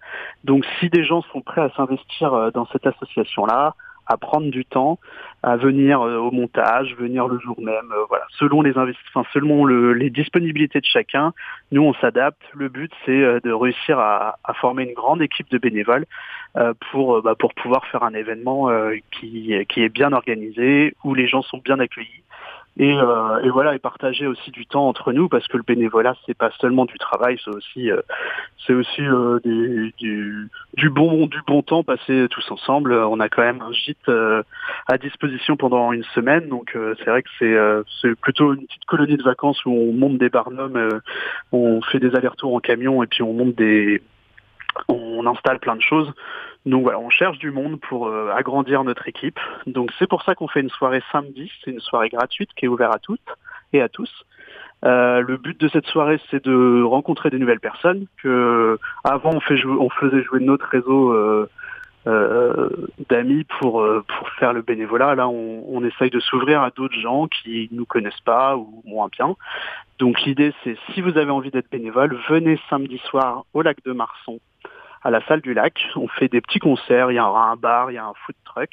Donc si des gens sont prêts à s'investir euh, dans cette association-là, à prendre du temps, à venir euh, au montage, venir le jour même, voilà, selon les enfin, selon le- les disponibilités de chacun, nous on s'adapte. Le but c'est de réussir à, former une grande équipe de bénévoles pour bah, pour pouvoir faire un événement qui qui est bien organisé où les gens sont bien accueillis et, euh, et voilà et partager aussi du temps entre nous parce que le bénévolat c'est pas seulement du travail c'est aussi euh, c'est aussi euh, du, du bon du bon temps passé tous ensemble on a quand même un gîte euh, à disposition pendant une semaine donc euh, c'est vrai que c'est euh, c'est plutôt une petite colonie de vacances où on monte des barnums on fait des allers-retours en camion et puis on monte des on installe plein de choses. Donc voilà, on cherche du monde pour euh, agrandir notre équipe. Donc c'est pour ça qu'on fait une soirée samedi. C'est une soirée gratuite qui est ouverte à toutes et à tous. Euh, le but de cette soirée, c'est de rencontrer des nouvelles personnes. Que avant, on, fait jouer, on faisait jouer notre réseau euh, euh, d'amis pour euh, pour faire le bénévolat. Là, on, on essaye de s'ouvrir à d'autres gens qui nous connaissent pas ou moins bien. Donc l'idée, c'est si vous avez envie d'être bénévole, venez samedi soir au lac de Marson à la salle du lac. On fait des petits concerts, il y aura un bar, il y a un food truck.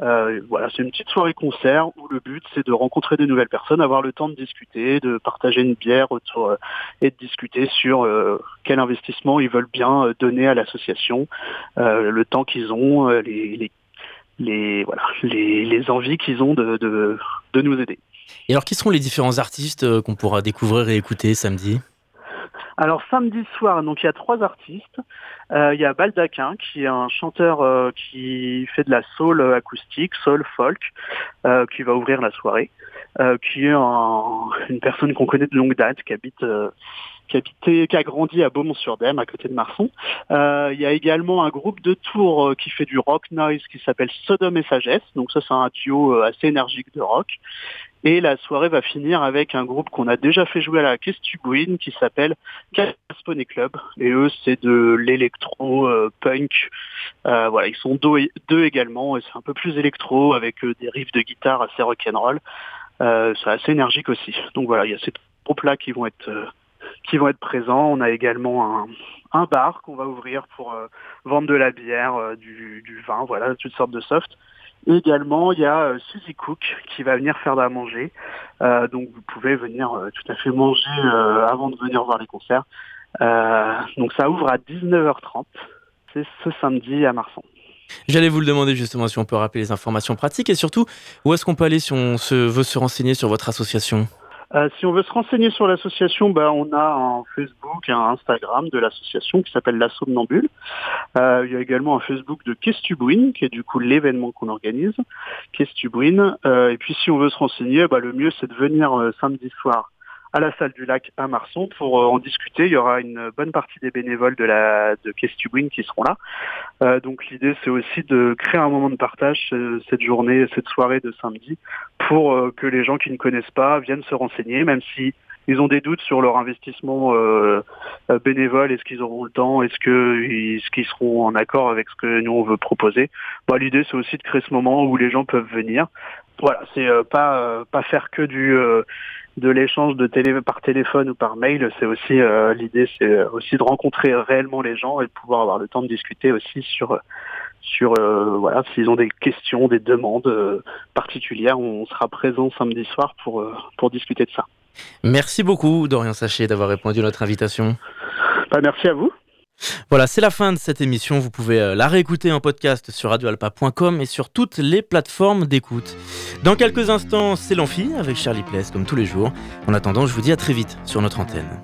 Euh, voilà, c'est une petite soirée concert où le but c'est de rencontrer de nouvelles personnes, avoir le temps de discuter, de partager une bière euh, et de discuter sur euh, quel investissement ils veulent bien donner à l'association, le temps qu'ils ont, les, les, les- voilà, les, les envies qu'ils ont de, de, de nous aider. Et alors, qui seront les différents artistes qu'on pourra découvrir et écouter samedi? Alors samedi soir, donc il y a trois artistes. Euh, il y a Baldaquin qui est un chanteur euh, qui fait de la soul euh, acoustique, soul folk, qui va ouvrir la soirée. Euh, qui est un- une personne qu'on connaît de longue date, qui habite, euh, qui qui a grandi à Beaumont-sur-Dème, à côté de Marson. Euh, il y a également un groupe de Tours euh, qui fait du rock noise qui s'appelle Sodome et Sagesse. Donc ça c'est un duo euh, assez énergique de rock. Et la soirée va finir avec un groupe qu'on a déjà fait jouer à la Kestubuin qui s'appelle Casponé Club. Et eux, c'est de l'électro euh, punk. Euh, voilà, ils sont deux, également et c'est un peu plus électro avec des riffs de guitare assez rock'n'roll. Euh, c'est assez énergique aussi. Donc voilà, il y a ces groupes-là qui vont être euh, qui vont être présents. On a également un, un bar qu'on va ouvrir pour euh, vendre de la bière, euh, du, du vin, voilà, toutes sortes de soft. Et également, il y a euh, Suzy Cook qui va venir faire à manger. Euh, donc vous pouvez venir euh, tout à fait manger euh, avant de venir voir les concerts. Euh, donc ça ouvre à 19h30. C'est ce samedi à Marsan. J'allais vous le demander justement si on peut rappeler les informations pratiques et surtout où est-ce qu'on peut aller si on se, veut se renseigner sur votre association? Euh, si on veut se renseigner sur l'association, bah, on a un Facebook et un Instagram de l'association qui s'appelle La Somnambule. Euh, il y a également un Facebook de Kestubouin, qui est du coup l'événement qu'on organise, Kestubouin. Euh, et puis si on veut se renseigner, bah, le mieux c'est de venir euh, samedi soir à la salle du lac à Marson pour euh, en discuter. Il y aura une bonne partie des bénévoles de la de qui seront là. Euh, donc l'idée c'est aussi de créer un moment de partage euh, cette journée, cette soirée de samedi pour que les gens qui ne connaissent pas viennent se renseigner, même si ils ont des doutes sur leur investissement bénévole, est-ce qu'ils auront le temps, est-ce que ils- est-ce qu'ils seront en accord avec ce que nous on veut proposer? Bah, l'idée c'est aussi de créer ce moment où les gens peuvent venir. Voilà, c'est euh, pas euh, pas faire que du euh, de l'échange de télé par téléphone ou par mail, c'est aussi euh, l'idée c'est aussi de rencontrer réellement les gens et de pouvoir avoir le temps de discuter aussi sur sur euh, voilà s'ils ont des questions, des demandes euh, particulières, on sera présent samedi soir pour pour discuter de ça. Merci beaucoup Dorian Sachet d'avoir répondu à notre invitation. Bah, merci à vous. Voilà, c'est la fin de cette émission. Vous pouvez euh, la réécouter en podcast sur radioalpa.com et sur toutes les plateformes d'écoute. Dans quelques instants, c'est l'amphi avec Charlie Pless comme tous les jours. En attendant, je vous dis à très vite sur notre antenne.